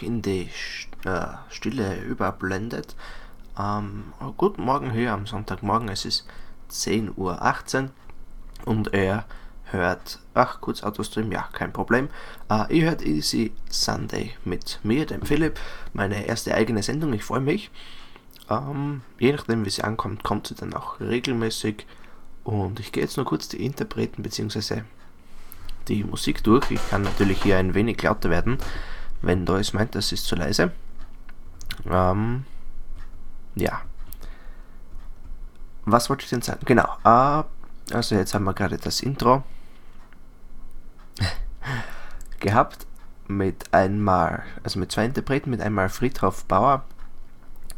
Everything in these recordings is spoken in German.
Gemütlich in die äh, Stille überblendet, ähm, guten Morgen hier am Sonntagmorgen, es ist 10.18 Uhr und er hört, ach kurz Autostream, ja, kein Problem. Äh, ihr hört Easy Sunday mit mir, dem Philipp, meine erste eigene Sendung, ich freue mich. Ähm, je nachdem wie sie ankommt, kommt sie dann auch regelmäßig und ich gehe jetzt nur kurz die Interpreten bzw die Musik durch. Ich kann natürlich hier ein wenig lauter werden, wenn es meint, das ist zu leise. Ähm, ja. Was wollte ich denn sagen? Genau. Äh, also jetzt haben wir gerade das Intro gehabt mit einmal, also mit zwei Interpreten, mit einmal Friedhof Bauer.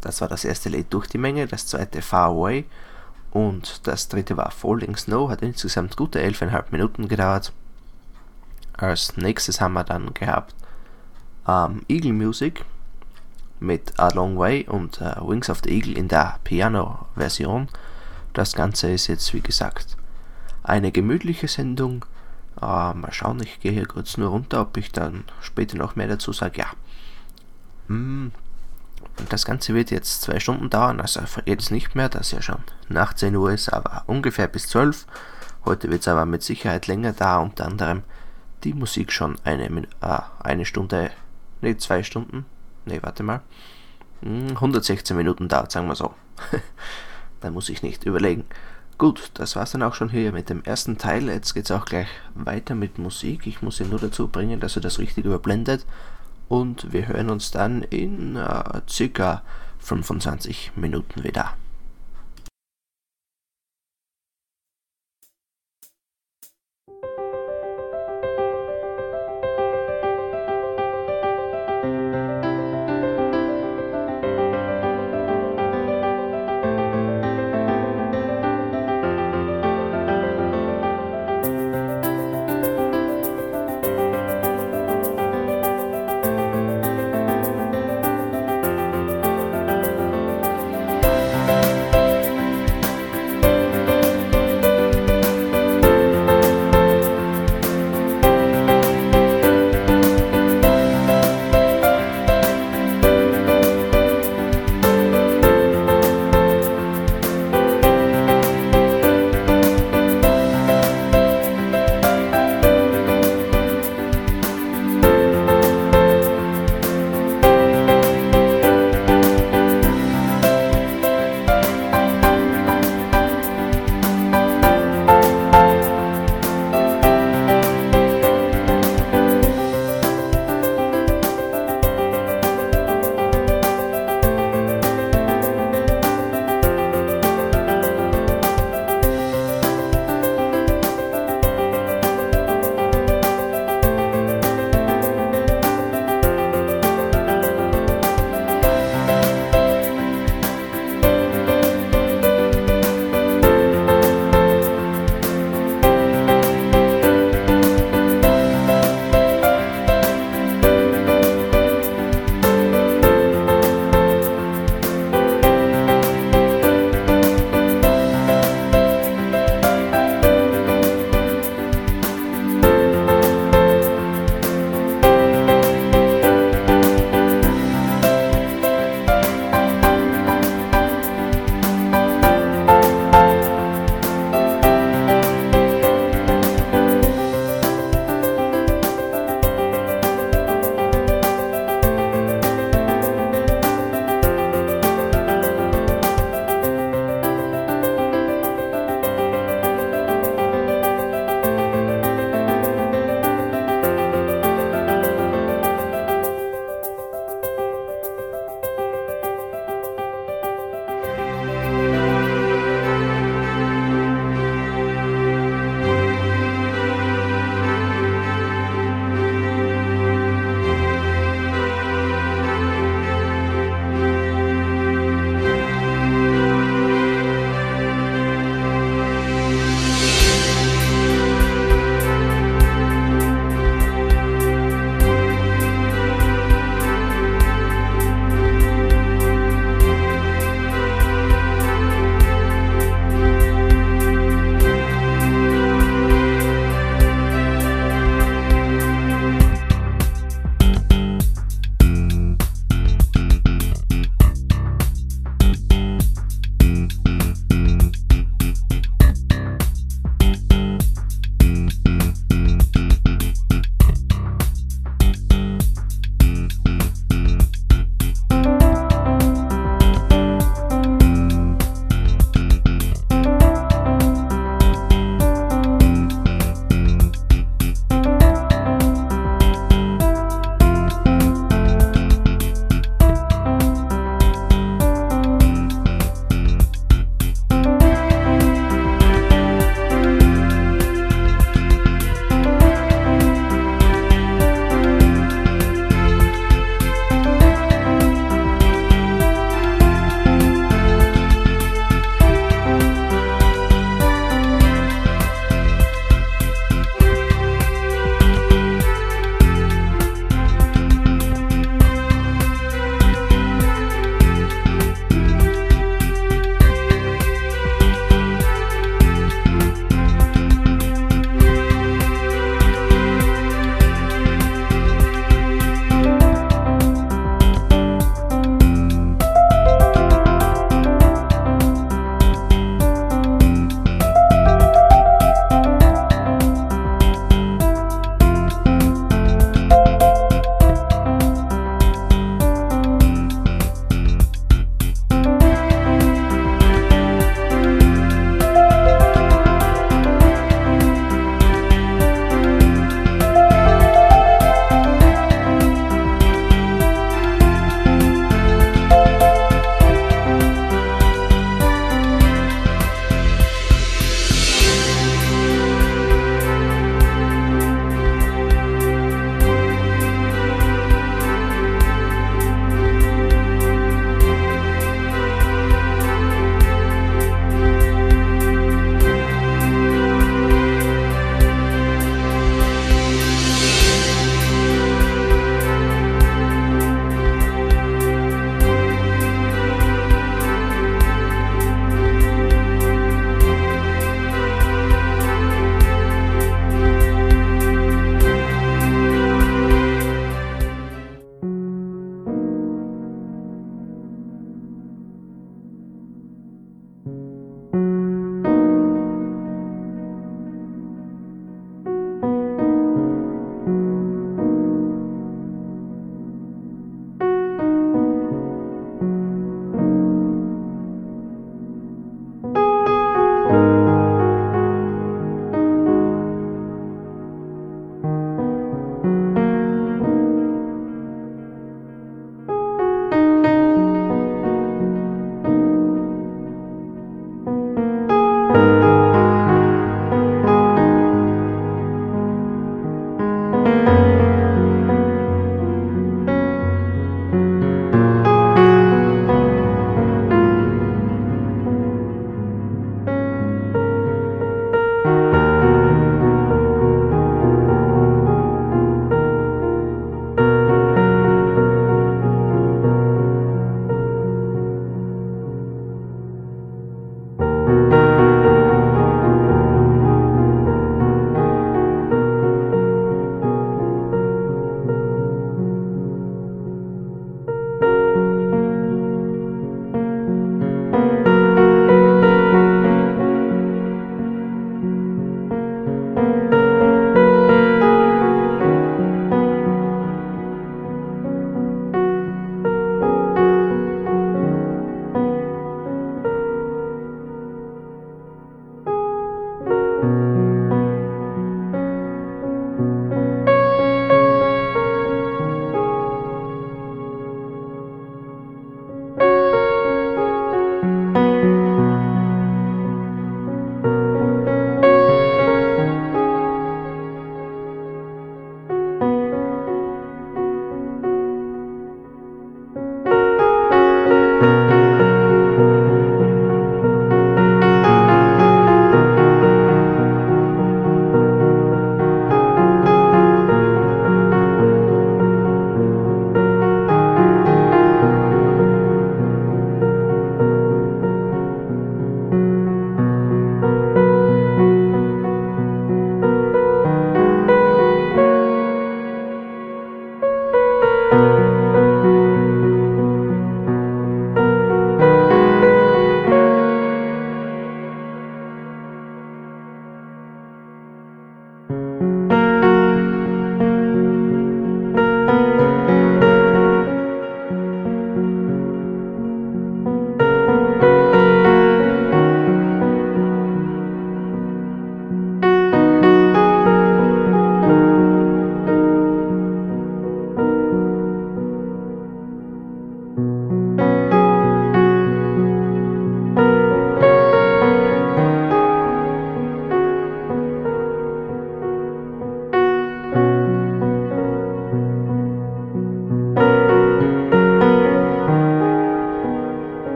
Das war das erste Lied durch die Menge, das zweite Far Away und das dritte war Falling Snow, hat insgesamt gute 11,5 Minuten gedauert. Als nächstes haben wir dann gehabt ähm, Eagle Music mit A Long Way und äh, Wings of the Eagle in der Piano-Version. Das Ganze ist jetzt, wie gesagt, eine gemütliche Sendung. Äh, mal schauen, ich gehe hier kurz nur runter, ob ich dann später noch mehr dazu sage. Ja. Mm. Das Ganze wird jetzt zwei Stunden dauern, also jetzt nicht mehr, dass ja schon nach 10 Uhr ist, aber ungefähr bis 12. Heute wird es aber mit Sicherheit länger da, unter anderem die Musik schon eine, ah, eine Stunde, ne, zwei Stunden, ne, warte mal, 116 hm, Minuten dauert, sagen wir so. da muss ich nicht überlegen. Gut, das war's dann auch schon hier mit dem ersten Teil. Jetzt geht's auch gleich weiter mit Musik. Ich muss ihn nur dazu bringen, dass er das richtig überblendet. Und wir hören uns dann in äh, circa 25 Minuten wieder.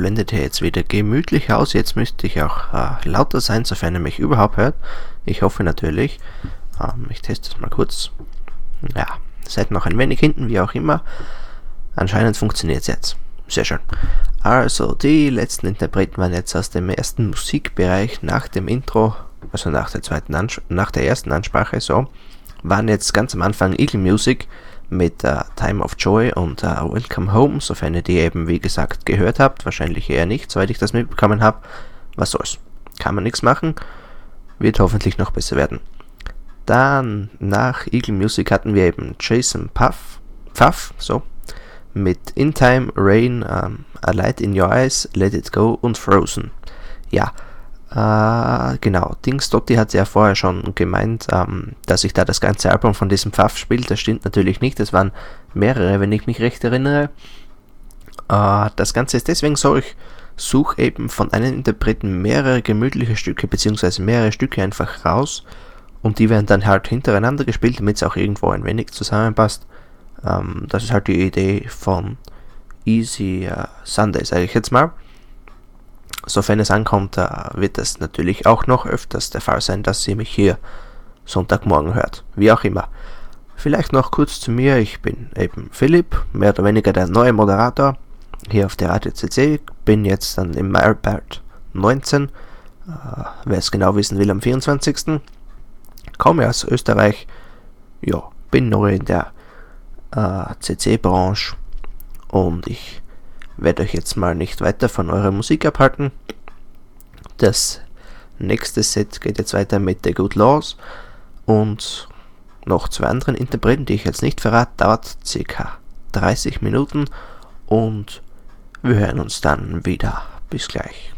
Blendet hier jetzt wieder gemütlich aus. Jetzt müsste ich auch äh, lauter sein, sofern er mich überhaupt hört. Ich hoffe natürlich. Ähm, ich teste es mal kurz. Ja, seid noch ein wenig hinten, wie auch immer. Anscheinend funktioniert es jetzt. Sehr schön. Also, die letzten Interpreten waren jetzt aus dem ersten Musikbereich nach dem Intro, also nach der zweiten Ans nach der ersten Ansprache so, waren jetzt ganz am Anfang Eagle Music mit uh, Time of Joy und uh, Welcome Home, sofern ihr die eben wie gesagt gehört habt, wahrscheinlich eher nicht, soweit ich das mitbekommen habe. Was soll's? Kann man nichts machen, wird hoffentlich noch besser werden. Dann nach Eagle Music hatten wir eben Jason Puff, Pfaff, so, mit In Time, Rain, um, A Light in Your Eyes, Let It Go und Frozen. Ja, äh, genau, Dings Dotti hat ja vorher schon gemeint, ähm, dass ich da das ganze Album von diesem Pfaff spiele. Das stimmt natürlich nicht, es waren mehrere, wenn ich mich recht erinnere. Äh, das Ganze ist deswegen so, ich suche eben von einem Interpreten mehrere gemütliche Stücke, beziehungsweise mehrere Stücke einfach raus und die werden dann halt hintereinander gespielt, damit es auch irgendwo ein wenig zusammenpasst. Ähm, das ist halt die Idee von Easy uh, Sunday, sage ich jetzt mal. Sofern es ankommt, äh, wird es natürlich auch noch öfters der Fall sein, dass ihr mich hier Sonntagmorgen hört. Wie auch immer. Vielleicht noch kurz zu mir. Ich bin eben Philipp, mehr oder weniger der neue Moderator hier auf der Radio CC. Bin jetzt dann im Albert 19. Äh, wer es genau wissen will, am 24. Komme aus Österreich. Ja, bin neu in der äh, CC-Branche und ich werde euch jetzt mal nicht weiter von eurer Musik abhalten. Das nächste Set geht jetzt weiter mit The Good Laws und noch zwei anderen Interpreten, die ich jetzt nicht verrate, dauert ca. 30 Minuten und wir hören uns dann wieder. Bis gleich.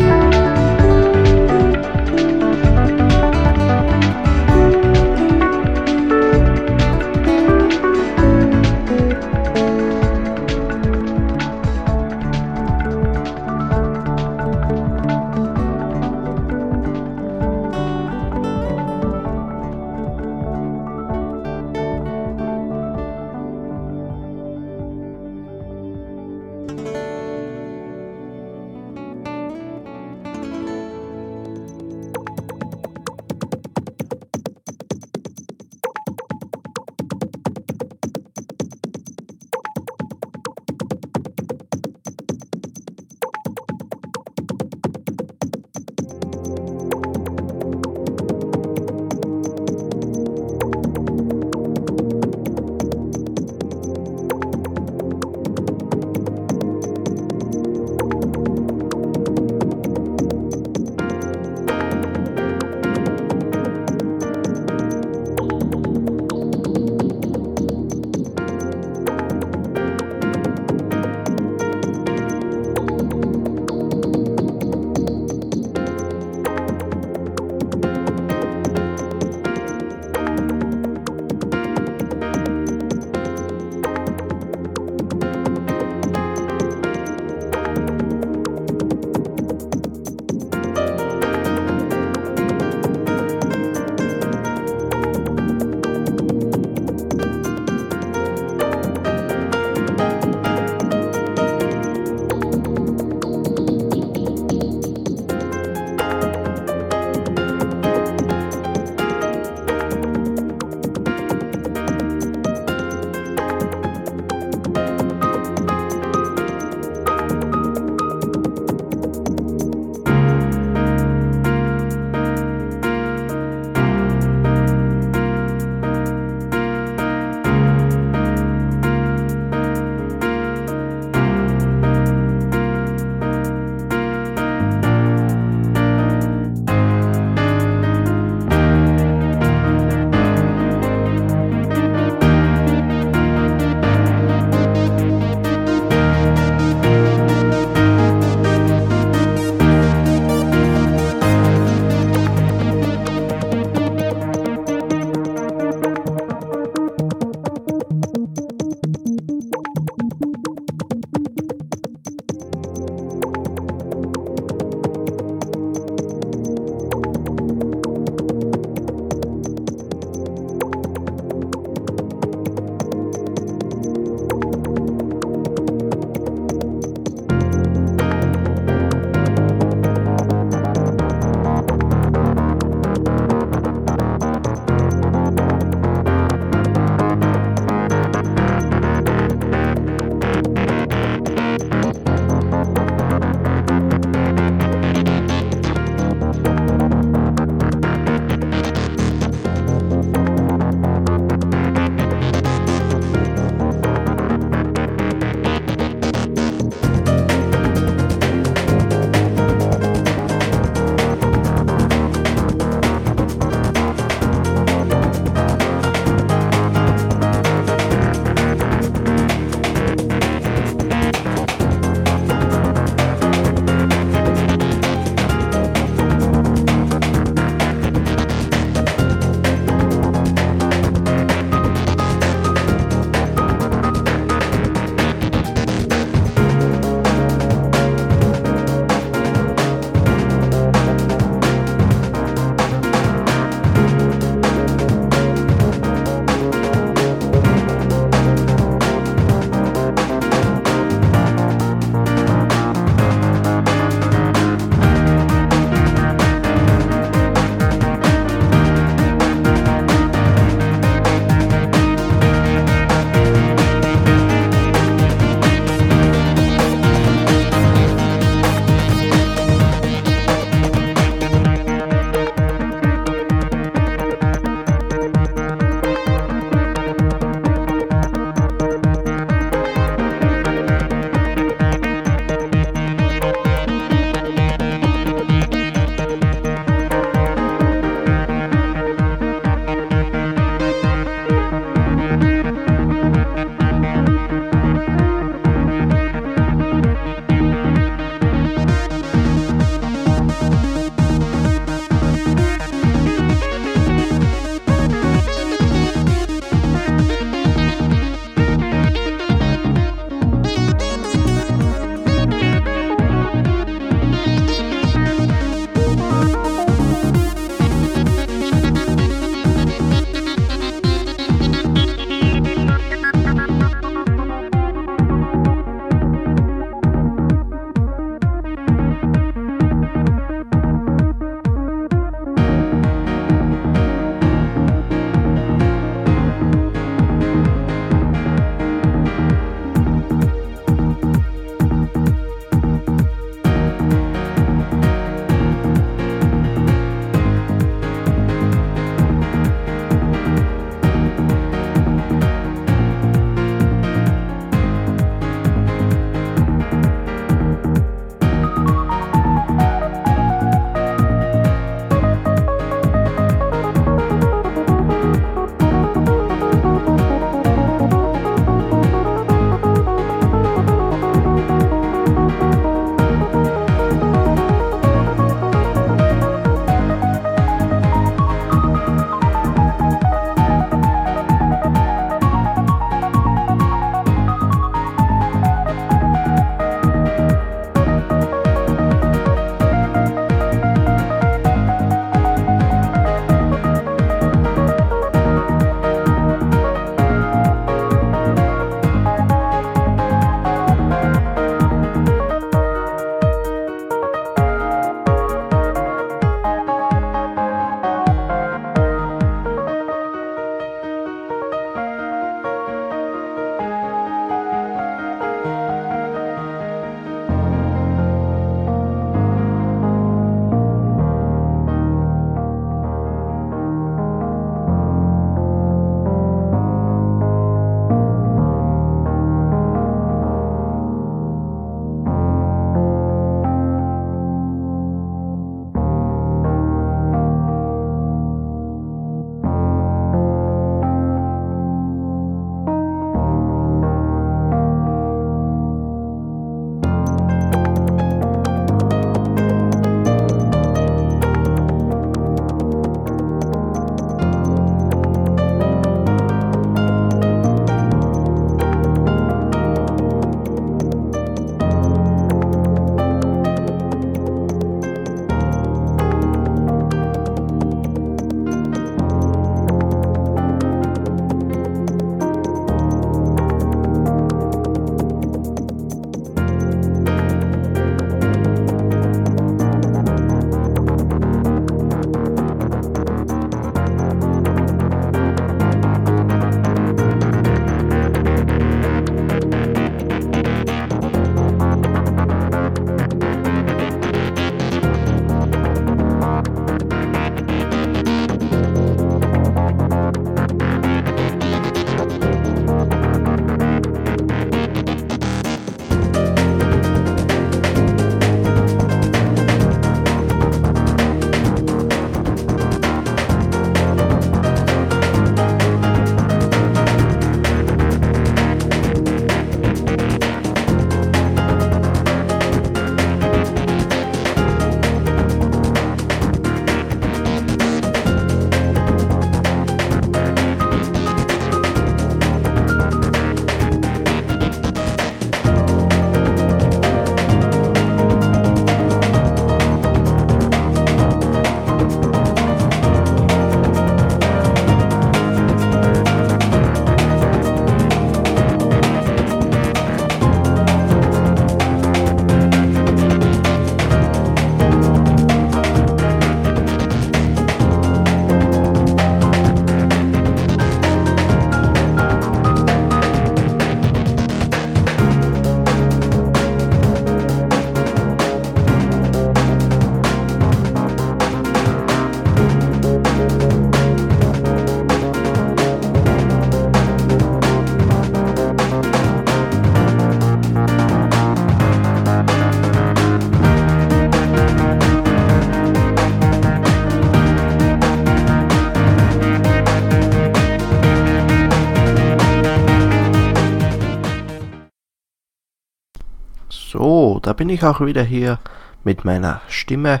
Da bin ich auch wieder hier mit meiner Stimme.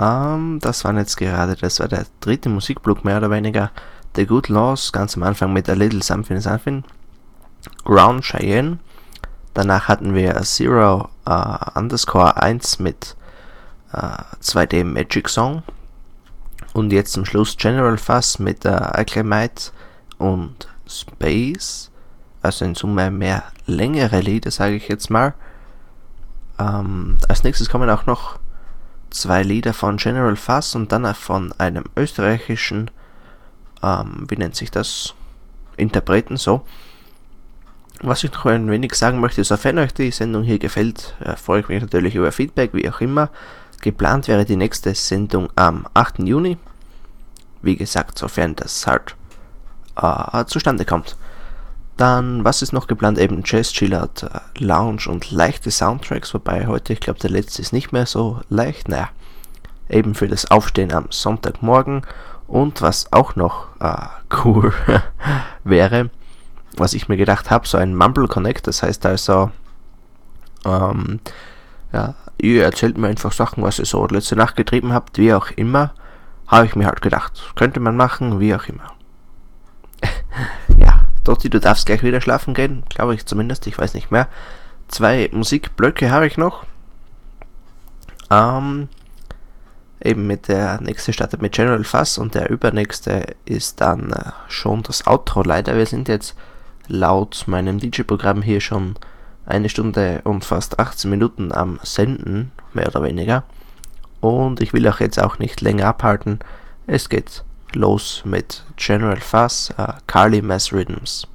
Ähm, das war jetzt gerade, das war der dritte Musikblock mehr oder weniger. The Good Laws, ganz am Anfang mit A Little Something Something. Ground Cheyenne. Danach hatten wir Zero uh, Underscore 1 mit äh, 2D Magic Song. Und jetzt zum Schluss General Fuss mit uh, Acclimate und Space. Also in Summe mehr längere Lieder, sage ich jetzt mal. Ähm, als nächstes kommen auch noch zwei Lieder von General Fuss und dann von einem österreichischen, ähm, wie nennt sich das, Interpreten so. Was ich noch ein wenig sagen möchte, sofern euch die Sendung hier gefällt, äh, freue ich mich natürlich über Feedback, wie auch immer. Geplant wäre die nächste Sendung am 8. Juni. Wie gesagt, sofern das halt äh, zustande kommt. Dann, was ist noch geplant? Eben Jazz, Chillout, äh, Lounge und leichte Soundtracks, wobei heute, ich glaube, der letzte ist nicht mehr so leicht. Naja, eben für das Aufstehen am Sonntagmorgen. Und was auch noch äh, cool wäre, was ich mir gedacht habe, so ein Mumble Connect, das heißt also, ähm, ja, ihr erzählt mir einfach Sachen, was ihr so letzte Nacht getrieben habt, wie auch immer, habe ich mir halt gedacht, könnte man machen, wie auch immer. Dotti, du darfst gleich wieder schlafen gehen, glaube ich zumindest, ich weiß nicht mehr. Zwei Musikblöcke habe ich noch. Ähm, eben mit der nächste startet mit General Fuss und der übernächste ist dann äh, schon das Outro. Leider, wir sind jetzt laut meinem DJ-Programm hier schon eine Stunde und fast 18 Minuten am Senden, mehr oder weniger. Und ich will auch jetzt auch nicht länger abhalten. Es geht los mit General Fuss, uh, Carly Mass Rhythms.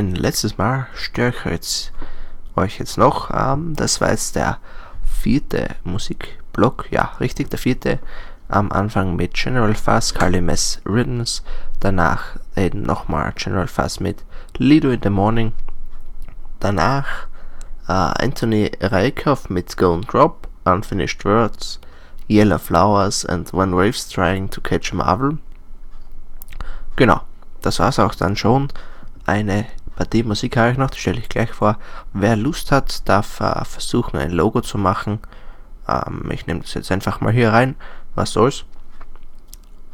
Ein letztes Mal ich jetzt, euch jetzt noch. Ähm, das war jetzt der vierte Musikblock, ja, richtig, der vierte. Am Anfang mit General Fast, Carly Mess Riddens, danach eben nochmal General Fast mit Lido in the Morning, danach äh, Anthony Reikhoff mit Go and Drop, Unfinished Words, Yellow Flowers and When Waves Trying to Catch a Marvel. Genau, das war's auch dann schon. Eine Musik habe ich noch, die stelle ich gleich vor. Wer Lust hat, darf äh, versuchen, ein Logo zu machen. Ähm, ich nehme das jetzt einfach mal hier rein. Was soll's?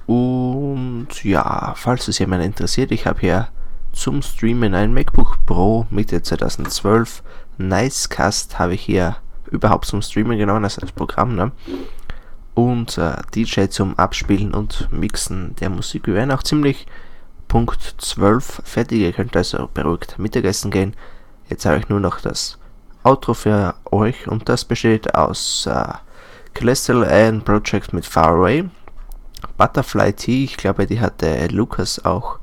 Und ja, falls es jemand interessiert, ich habe hier zum Streamen ein MacBook Pro Mitte 2012. Nicecast habe ich hier überhaupt zum Streamen genommen, also das Programm. Ne? Und äh, DJ zum Abspielen und Mixen der Musik. Wir werden auch ziemlich Punkt 12 fertig. Ihr könnt also beruhigt Mittagessen gehen. Jetzt habe ich nur noch das Outro für euch und das besteht aus äh, Celestial Alien Project mit Far Away, Butterfly T, ich glaube, die hatte Lukas auch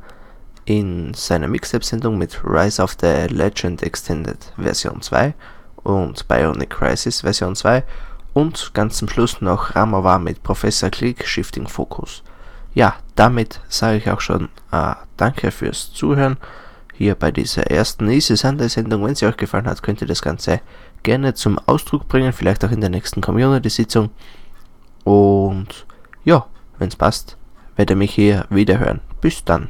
in seiner Mixtape-Sendung mit Rise of the Legend Extended Version 2 und Bionic Crisis Version 2 und ganz zum Schluss noch Ramawa mit Professor Click Shifting Focus ja, damit sage ich auch schon äh, danke fürs Zuhören hier bei dieser ersten Easy Sunday Sendung. Wenn sie euch gefallen hat, könnt ihr das Ganze gerne zum Ausdruck bringen, vielleicht auch in der nächsten Community-Sitzung. Und ja, wenn es passt, werde mich hier wiederhören. Bis dann.